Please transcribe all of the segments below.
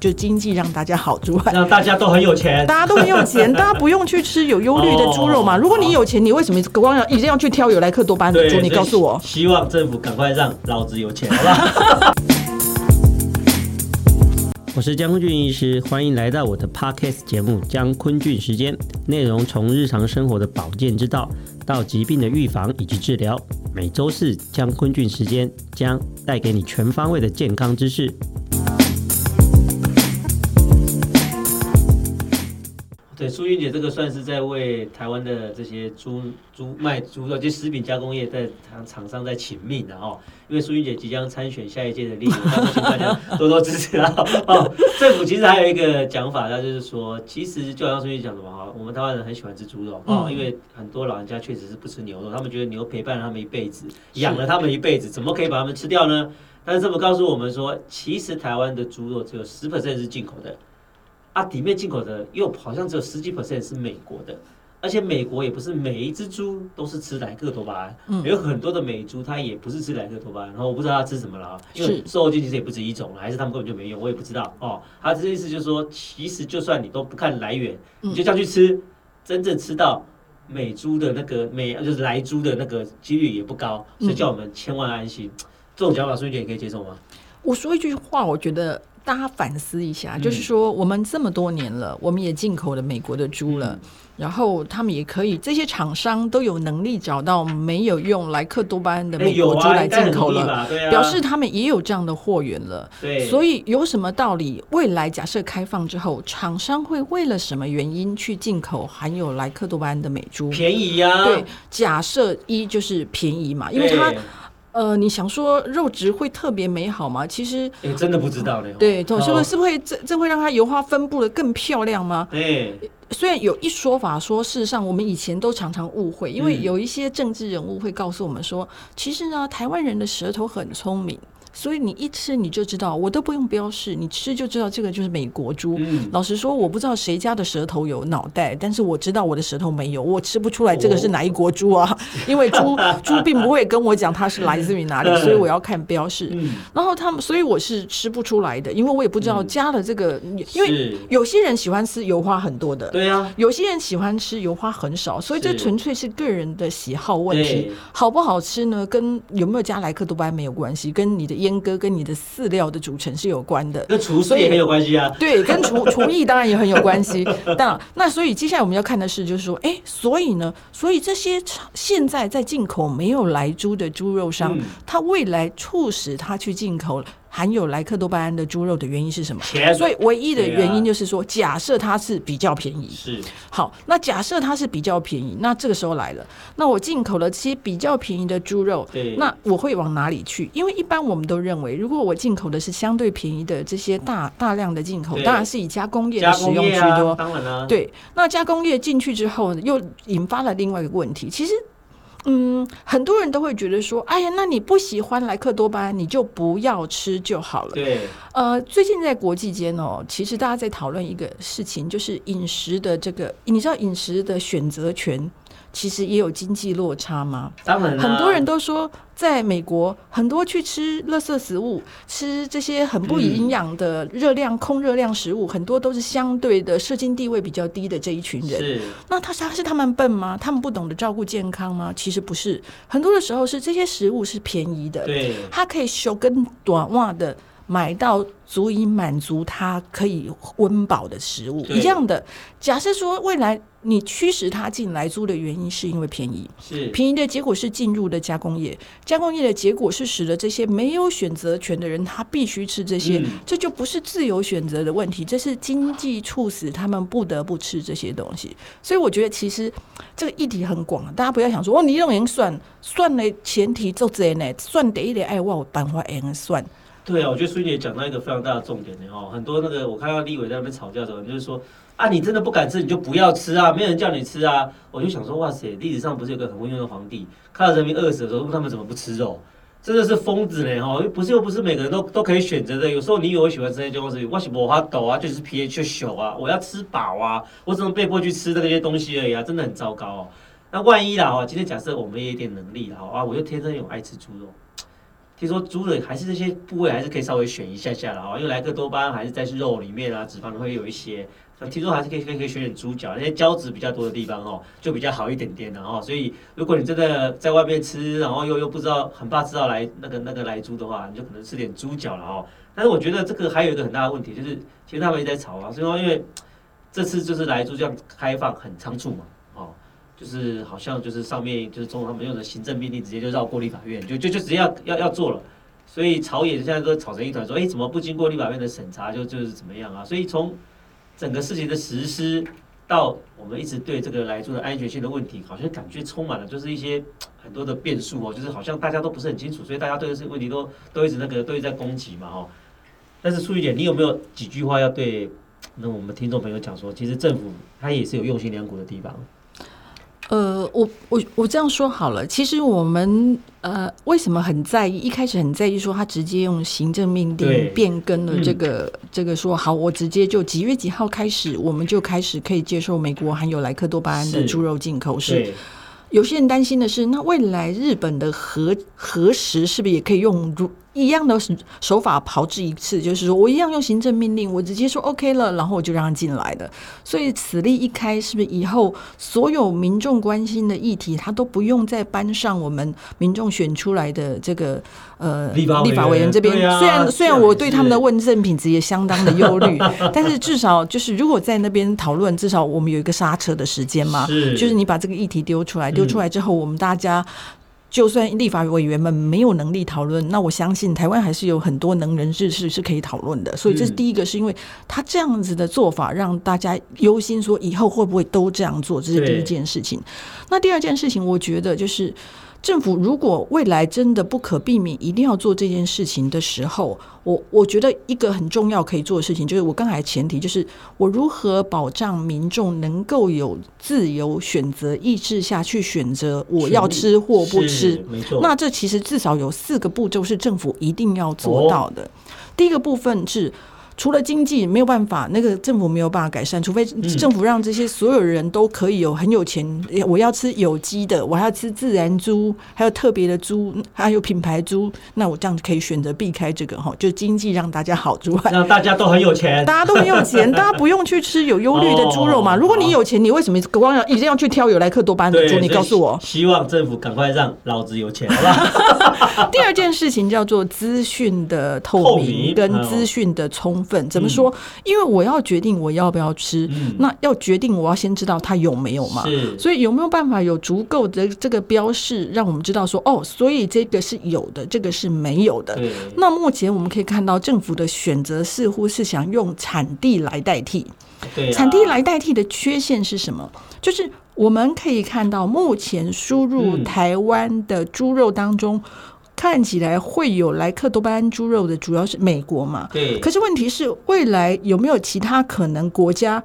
就经济让大家好之外，让大家都很有钱，大家都很有钱，大家不用去吃有忧虑的猪肉嘛。如果你有钱，你为什么光要一定要去挑有莱克多巴胺的猪？你告诉我。希望政府赶快让老子有钱，好不好？我是江坤俊医师，欢迎来到我的 Podcast 节目《江坤俊时间》，内容从日常生活的保健之道到疾病的预防以及治疗。每周四江坤俊时间将带给你全方位的健康知识。对，淑君姐，这个算是在为台湾的这些猪猪卖猪肉，就食品加工业在厂厂商在请命的哦。因为淑君姐即将参选下一届的立委，请大家多多支持啊！哦，政府其实还有一个讲法，那就是说，其实就像淑君讲的嘛，哈，我们台湾人很喜欢吃猪肉哦，因为很多老人家确实是不吃牛肉，他们觉得牛陪伴了他们一辈子，养了他们一辈子，怎么可以把他们吃掉呢？但是政府告诉我们说，其实台湾的猪肉只有十 percent 是进口的。它底面进口的又好像只有十几 percent 是美国的，而且美国也不是每一只猪都是吃莱克多巴胺，嗯、有很多的美猪它也不是吃莱克多巴胺，然后我不知道它吃什么了，因为瘦肉精其实也不止一种了，还是他们根本就没用，我也不知道哦。他这意思就是说，其实就算你都不看来源，你就这样去吃，真正吃到美猪的那个美就是莱猪的那个几率也不高，所以叫我们千万安心。这种讲法，孙玉姐你可以接受吗？我说一句话，我觉得。大家反思一下，就是说，我们这么多年了，我们也进口了美国的猪了，然后他们也可以，这些厂商都有能力找到没有用莱克多巴胺的美国猪来进口了，表示他们也有这样的货源了。对，所以有什么道理？未来假设开放之后，厂商会为了什么原因去进口含有莱克多巴胺的美猪？便宜呀。对，假设一就是便宜嘛，因为它。呃，你想说肉质会特别美好吗？其实，哎，真的不知道呢。对，董师傅是不是会这这会让它油花分布的更漂亮吗？对，虽然有一说法说，事实上我们以前都常常误会，因为有一些政治人物会告诉我们说，其实呢，台湾人的舌头很聪明。所以你一吃你就知道，我都不用标示，你吃就知道这个就是美国猪。嗯、老实说，我不知道谁家的舌头有脑袋，但是我知道我的舌头没有，我吃不出来这个是哪一国猪啊，哦、因为猪猪并不会跟我讲它是来自于哪里，所以我要看标示。嗯、然后他们，所以我是吃不出来的，因为我也不知道加了这个，嗯、因为有些人喜欢吃油花很多的，对啊，有些人喜欢吃油花很少，所以这纯粹是个人的喜好问题，好不好吃呢？跟有没有加莱克多巴胺没有关系，跟你的阉割跟你的饲料的组成是有关的，跟厨师也很有关系啊。对，跟厨 厨艺当然也很有关系。但那所以接下来我们要看的是，就是说，哎、欸，所以呢，所以这些现在在进口没有来猪的猪肉商，嗯、它未来促使他去进口了。含有莱克多巴胺的猪肉的原因是什么？钱所以唯一的原因就是说，假设它是比较便宜。是。好，那假设它是比较便宜，那这个时候来了，那我进口了这些比较便宜的猪肉，对那我会往哪里去？因为一般我们都认为，如果我进口的是相对便宜的这些大大量的进口，当然是以加工业的使用居多。啊、当然了。对，那加工业进去之后，又引发了另外一个问题。其实。嗯，很多人都会觉得说，哎呀，那你不喜欢莱克多巴胺，你就不要吃就好了。对，呃，最近在国际间哦，其实大家在讨论一个事情，就是饮食的这个，你知道饮食的选择权。其实也有经济落差吗？当然，很多人都说，在美国，很多去吃垃圾食物，吃这些很不营养的热量、嗯、空热量食物，很多都是相对的社经地位比较低的这一群人。是，那他他是他们笨吗？他们不懂得照顾健康吗？其实不是，很多的时候是这些食物是便宜的，对，它可以修根短袜的。买到足以满足他可以温饱的食物，一样的。假设说未来你驱使他进来租的原因是因为便宜，是便宜的结果是进入的加工业，加工业的结果是使得这些没有选择权的人他必须吃这些，嗯、这就不是自由选择的问题，这是经济促使他们不得不吃这些东西。所以我觉得其实这个议题很广，大家不要想说哦，你用人算算的前提就这呢，算得一点爱我有办法用算。对啊，我觉得淑君姐讲到一个非常大的重点呢哦，很多那个我看到立委在那边吵架的时候，就是说啊，你真的不敢吃，你就不要吃啊，没有人叫你吃啊。我就想说，哇塞，历史上不是有个很昏庸的皇帝，看到人民饿死的时候，他们怎么不吃肉？真的是疯子呢哈！不是又不是每个人都都可以选择的，有时候你以为我喜欢吃那些东西，我是无法度啊，就是 pH 小啊，我要吃饱啊，我只能被迫去吃这些东西而已啊，真的很糟糕哦。那万一啦哈，今天假设我们也有点能力了哈啊，我就天生有爱吃猪肉。听说猪的还是这些部位还是可以稍微选一下下的哦，因为莱克多巴胺还是在肉里面啊，脂肪会有一些。听说还是可以可以可以选选猪脚，那些胶质比较多的地方哦，就比较好一点点的哦。所以如果你真的在外面吃，然后又又不知道很怕吃到来那个那个莱猪的话，你就可能吃点猪脚了哦。但是我觉得这个还有一个很大的问题，就是其实他们也在吵啊，所以说因为这次就是莱猪这样开放很仓促嘛，就是好像就是上面就是中国他们用的行政命令直接就绕过立法院，就就就直接要要要做了，所以朝野现在都吵成一团，说哎怎么不经过立法院的审查就就是怎么样啊？所以从整个事情的实施到我们一直对这个来做的安全性的问题，好像感觉充满了就是一些很多的变数哦，就是好像大家都不是很清楚，所以大家对这些问题都都一直那个都一直在攻击嘛哈。但是淑玉姐，你有没有几句话要对那我们听众朋友讲说，其实政府它也是有用心良苦的地方。呃，我我我这样说好了，其实我们呃为什么很在意？一开始很在意说他直接用行政命令变更了这个、嗯、这个说好，我直接就几月几号开始，我们就开始可以接受美国含有莱克多巴胺的猪肉进口是。是有些人担心的是，那未来日本的核核食是不是也可以用如？一样的手法炮制一次，就是说我一样用行政命令，我直接说 OK 了，然后我就让他进来的。所以此例一开，是不是以后所有民众关心的议题，他都不用再搬上我们民众选出来的这个呃立法委员这边？虽然虽然我对他们的问政品质也相当的忧虑，但是至少就是如果在那边讨论，至少我们有一个刹车的时间嘛。就是你把这个议题丢出来，丢出来之后，我们大家。就算立法委员们没有能力讨论，那我相信台湾还是有很多能人志士是可以讨论的。所以这是第一个，是因为他这样子的做法让大家忧心，说以后会不会都这样做，这是第一件事情。那第二件事情，我觉得就是。政府如果未来真的不可避免一定要做这件事情的时候，我我觉得一个很重要可以做的事情，就是我刚才前提就是我如何保障民众能够有自由选择意志下去选择我要吃或不吃。没错。那这其实至少有四个步骤是政府一定要做到的。第一个部分是。除了经济没有办法，那个政府没有办法改善，除非政府让这些所有人都可以有很有钱，我要吃有机的，我要吃自然猪，还有特别的猪，还有品牌猪，那我这样子可以选择避开这个哈，就经济让大家好之外，让大家都很有钱，大家都很有钱，大家不用去吃有忧虑的猪肉嘛。如果你有钱，你为什么光要一定要去挑有莱克多巴胺的猪？你告诉我。希望政府赶快让老子有钱，好吧？第二件事情叫做资讯的透明 跟资讯的充。怎么说？因为我要决定我要不要吃，嗯、那要决定我要先知道它有没有嘛。所以有没有办法有足够的这个标示，让我们知道说哦，所以这个是有的，这个是没有的。那目前我们可以看到，政府的选择似乎是想用产地来代替。对，产地来代替的缺陷是什么？就是我们可以看到，目前输入台湾的猪肉当中。看起来会有莱克多巴胺猪肉的，主要是美国嘛？对。可是问题是，未来有没有其他可能国家？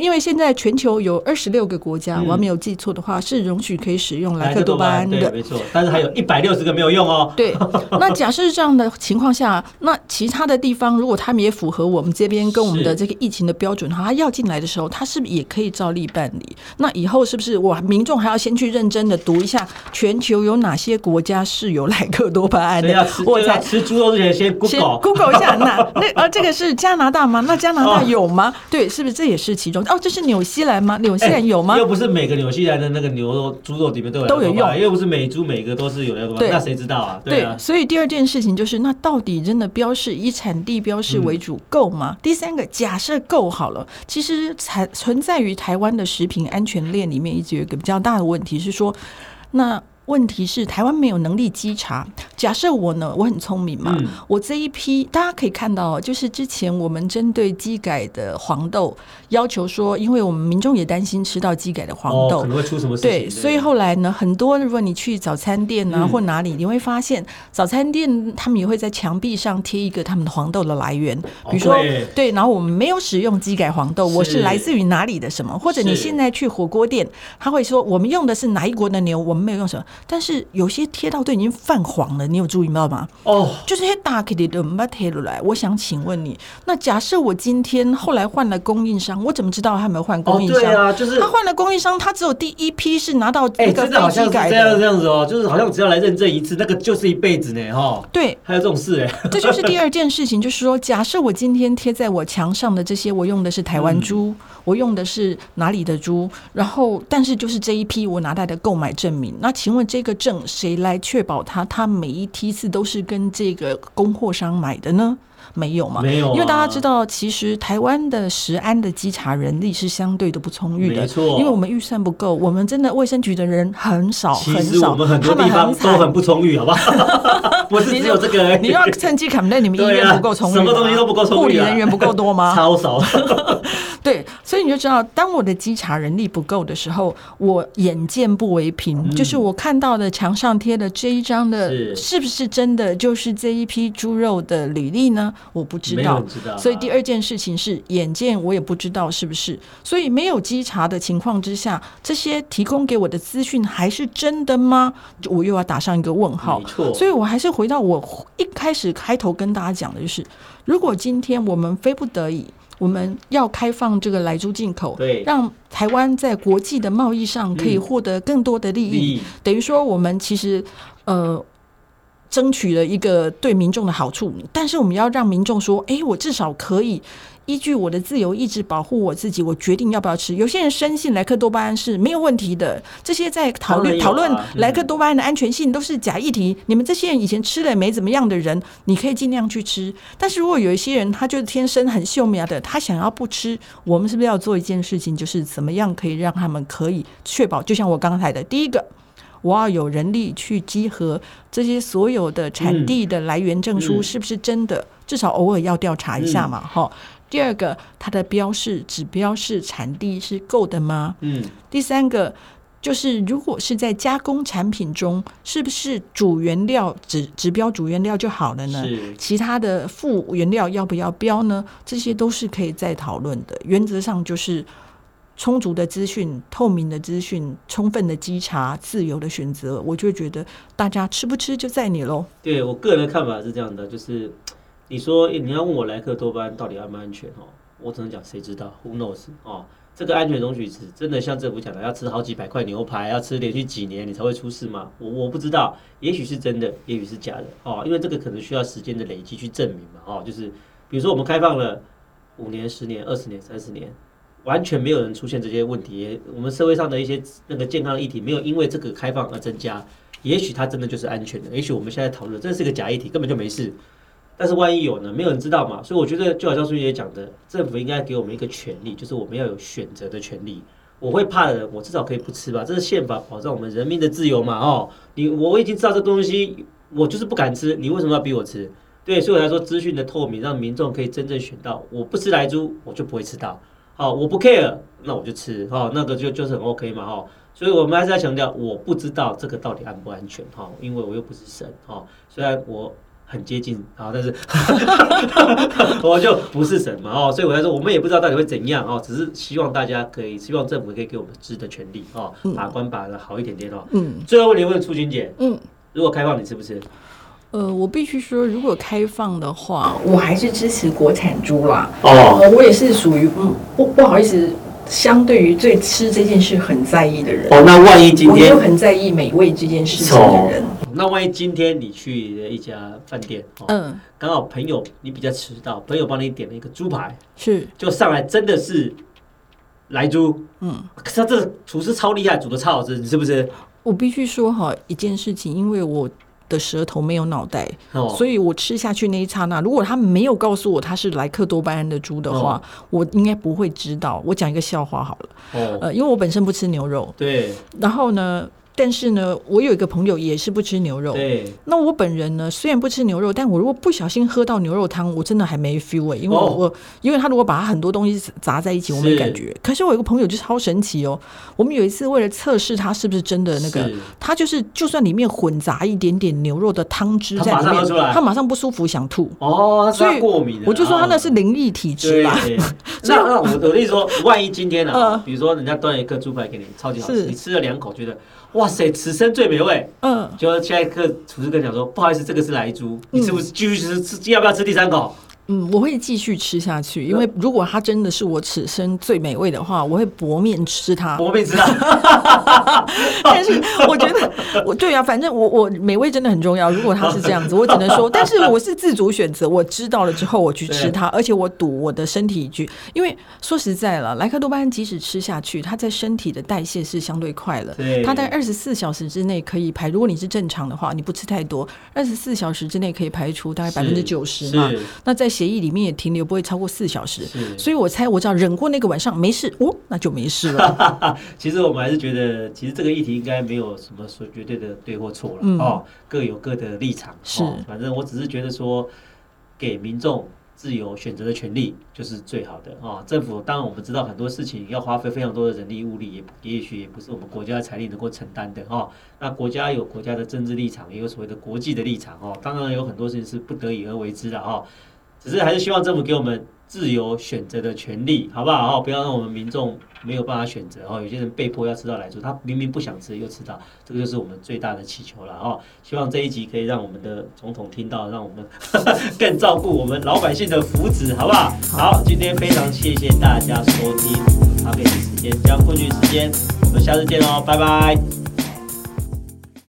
因为现在全球有二十六个国家，嗯、我还没有记错的话，是容许可以使用莱克多巴胺的，没错。但是还有一百六十个没有用哦。对，那假设是这样的情况下，那其他的地方如果他们也符合我们这边跟我们的这个疫情的标准的话，他要进来的时候，他是不是也可以照例办理？那以后是不是我民众还要先去认真的读一下全球有哪些国家是有莱克多巴胺的？我才吃猪肉之前先 Google Google 一下。那那呃，这个是加拿大吗？那加拿大 有吗？哦、对，是不是这也是其中？哦，这是纽西兰吗？纽西兰有吗？又不是每个纽西兰的那个牛肉、猪肉里面都有都有用，又不是每猪每个都是有的，那谁知道啊？对啊。所以第二件事情就是，那到底真的标示以产地标示为主够吗？第三个，假设够好了，其实才存在于台湾的食品安全链里面，一直有一个比较大的问题是说，那。问题是台湾没有能力稽查。假设我呢，我很聪明嘛，嗯、我这一批大家可以看到，就是之前我们针对基改的黄豆要求说，因为我们民众也担心吃到基改的黄豆、哦、可能会出什么事情。对，所以后来呢，很多如果你去早餐店啊、嗯、或哪里，你会发现早餐店他们也会在墙壁上贴一个他们的黄豆的来源，比如说、哦、对，对，然后我们没有使用基改黄豆，是。我是来自于哪里的什么，或者你现在去火锅店，他会说我们用的是哪一国的牛，我们没有用什么。但是有些贴到都已经泛黄了，你有注意到吗？哦，就是些大克的唔把贴落来。我想请问你，那假设我今天后来换了供应商，我怎么知道他有没有换供应商？哦、对啊，就是他换了供应商，他只有第一批是拿到那个飞机改的。哎，真的好像是这样这样子哦，就是好像只要来认证一次，那个就是一辈子呢，哈、哦。对，还有这种事哎，这就是第二件事情，就是说，假设我今天贴在我墙上的这些，我用的是台湾猪。嗯我用的是哪里的猪？然后，但是就是这一批我拿来的购买证明。那请问这个证谁来确保它？它每一批次都是跟这个供货商买的呢？没有嘛？没有、啊，因为大家知道，其实台湾的食安的稽查人力是相对的不充裕的，没错。因为我们预算不够，我们真的卫生局的人很少很少，其实我们很多地方都很不充裕，好不好？不是只有这个，你要趁机砍在你们医院不够充裕，什么东西都不够充裕，护理人员不够多吗？超少。对，所以你就知道，当我的稽查人力不够的时候，我眼见不为凭，嗯、就是我看到的墙上贴的这一张的，是不是真的就是这一批猪肉的履历呢？我不知道，知道啊、所以第二件事情是眼见我也不知道是不是，所以没有稽查的情况之下，这些提供给我的资讯还是真的吗？我又要打上一个问号。没错，所以我还是回到我一开始开头跟大家讲的就是，如果今天我们非不得已。我们要开放这个来猪进口，对，让台湾在国际的贸易上可以获得更多的利益。嗯、利益等于说，我们其实呃争取了一个对民众的好处，但是我们要让民众说：“哎，我至少可以。”依据我的自由意志保护我自己，我决定要不要吃。有些人深信莱克多巴胺是没有问题的，这些在讨论讨论莱克多巴胺的安全性都是假议题。你们这些人以前吃了没怎么样的人，你可以尽量去吃。但是如果有一些人他就是天生很秀苗的，他想要不吃，我们是不是要做一件事情，就是怎么样可以让他们可以确保？就像我刚才的第一个，我要有人力去集合这些所有的产地的来源证书是不是真的，至少偶尔要调查一下嘛，哈。第二个，它的标示指标是产地是够的吗？嗯。第三个就是，如果是在加工产品中，是不是主原料指指标主原料就好了呢？是。其他的副原料要不要标呢？这些都是可以再讨论的。原则上就是充足的资讯、透明的资讯、充分的稽查、自由的选择。我就觉得大家吃不吃就在你喽。对我个人的看法是这样的，就是。你说你要问我莱克多巴胺到底安不安全哦？我只能讲谁知道，Who knows 哦？这个安全容许值真的像政府讲的，要吃好几百块牛排，要吃连续几年你才会出事吗？我我不知道，也许是真的，也许是假的哦。因为这个可能需要时间的累积去证明嘛哦。就是比如说我们开放了五年、十年、二十年、三十年，完全没有人出现这些问题，我们社会上的一些那个健康的议题没有因为这个开放而增加，也许它真的就是安全的。也许我们现在讨论这是个假议题，根本就没事。但是万一有呢？没有人知道嘛，所以我觉得就好像苏姐讲的，政府应该给我们一个权利，就是我们要有选择的权利。我会怕的人，我至少可以不吃吧？这是宪法保障我们人民的自由嘛？哦，你我已经知道这东西，我就是不敢吃，你为什么要逼我吃？对，所以我来说资讯的透明，让民众可以真正选到，我不吃莱猪，我就不会吃到。好，我不 care，那我就吃，哈，那个就就是很 OK 嘛，哈。所以我们还是要强调，我不知道这个到底安不安全，哈，因为我又不是神，哈，虽然我。很接近啊，但是 我就不是神嘛哦，所以我才说，我们也不知道到底会怎样哦，只是希望大家可以，希望政府可以给我们知的权利哦，把关把的好一点点哦。嗯，最后问题问初心姐，嗯，如果开放你吃不吃？呃，我必须说，如果开放的话，我还是支持国产猪啦。哦，我也是属于嗯不不好意思，相对于对吃这件事很在意的人。哦，那万一今天我就很在意美味这件事情的人。那万一今天你去一家饭店，嗯，刚好朋友你比较迟到，朋友帮你点了一个猪排，是，就上来真的是来猪，嗯，可是他这厨师超厉害，煮的超好吃，你是不是？我必须说哈一件事情，因为我的舌头没有脑袋，哦，所以我吃下去那一刹那，如果他没有告诉我他是莱克多巴胺的猪的话，哦，我应该不会知道。我讲一个笑话好了，哦，呃，因为我本身不吃牛肉，对，然后呢。但是呢，我有一个朋友也是不吃牛肉。对。那我本人呢，虽然不吃牛肉，但我如果不小心喝到牛肉汤，我真的还没 feel 哎、欸，因为我、因为他如果把他很多东西砸在一起，我没感觉。可是我有个朋友就超神奇哦，我们有一次为了测试他是不是真的那个，他就是就算里面混杂一点点牛肉的汤汁在里面，他马上不舒服想吐。哦，所以过敏。我就说他那是灵异体质啦。那那我我跟你说，万一今天呢、啊呃，比如说人家端一颗猪排给你，超级好吃，你吃了两口觉得。哇塞，此生最美味。嗯，就现在客厨师跟讲说，不好意思，这个是莱猪，你是不是继续吃？吃要不要吃第三口？嗯，我会继续吃下去，因为如果它真的是我此生最美味的话，我会薄面吃它。薄面吃它。但是我觉得，我 对啊，反正我我美味真的很重要。如果它是这样子，我只能说，但是我是自主选择，我知道了之后我去吃它，而且我赌我的身体一句，因为说实在了，莱克多巴胺即使吃下去，它在身体的代谢是相对快了，它在二十四小时之内可以排。如果你是正常的话，你不吃太多，二十四小时之内可以排出大概百分之九十嘛。那在协议里面也停留不会超过四小时，所以我猜我只要忍过那个晚上没事哦，那就没事了。其实我们还是觉得，其实这个议题应该没有什么说绝对的对或错了、嗯、哦，各有各的立场。是、哦，反正我只是觉得说，给民众自由选择的权利就是最好的啊、哦。政府当然我们知道很多事情要花费非常多的人力物力，也也许也不是我们国家的财力能够承担的哈、哦。那国家有国家的政治立场，也有所谓的国际的立场哦。当然有很多事情是不得已而为之的哈。哦只是还是希望政府给我们自由选择的权利，好不好？不要让我们民众没有办法选择哦。有些人被迫要吃到来猪，他明明不想吃又吃到，这个就是我们最大的祈求了哦。希望这一集可以让我们的总统听到，让我们 更照顾我们老百姓的福祉，好不好？好，今天非常谢谢大家收听咖啡的时间，加昆曲时间，我们下次见哦，拜拜。